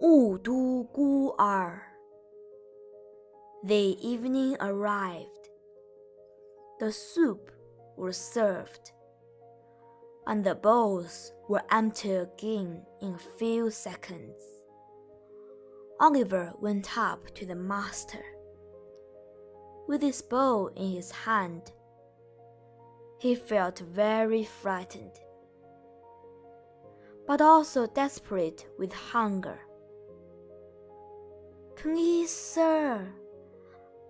雾都孤儿. The evening arrived. The soup was served, and the bowls were empty again in a few seconds. Oliver went up to the master. With his bowl in his hand, he felt very frightened, but also desperate with hunger. Please, sir,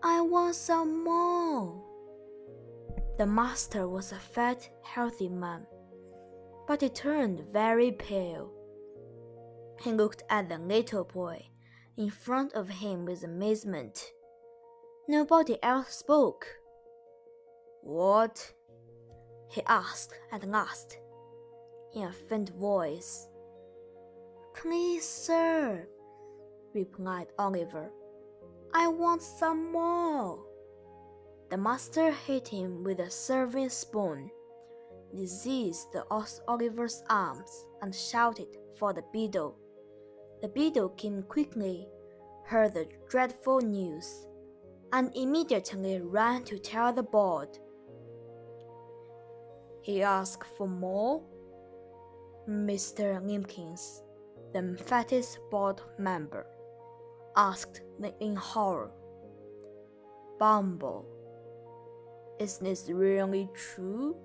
I want some more. The master was a fat, healthy man, but he turned very pale. He looked at the little boy in front of him with amazement. Nobody else spoke. What? he asked at last, in a faint voice. Please, sir, replied Oliver. I want some more. The master hit him with a serving spoon, the Oliver's arms, and shouted for the beadle. The beadle came quickly, heard the dreadful news, and immediately ran to tell the board. He asked for more. Mr. Limbkins, the fattest board member, asked in horror. Bumble, isn't this really true?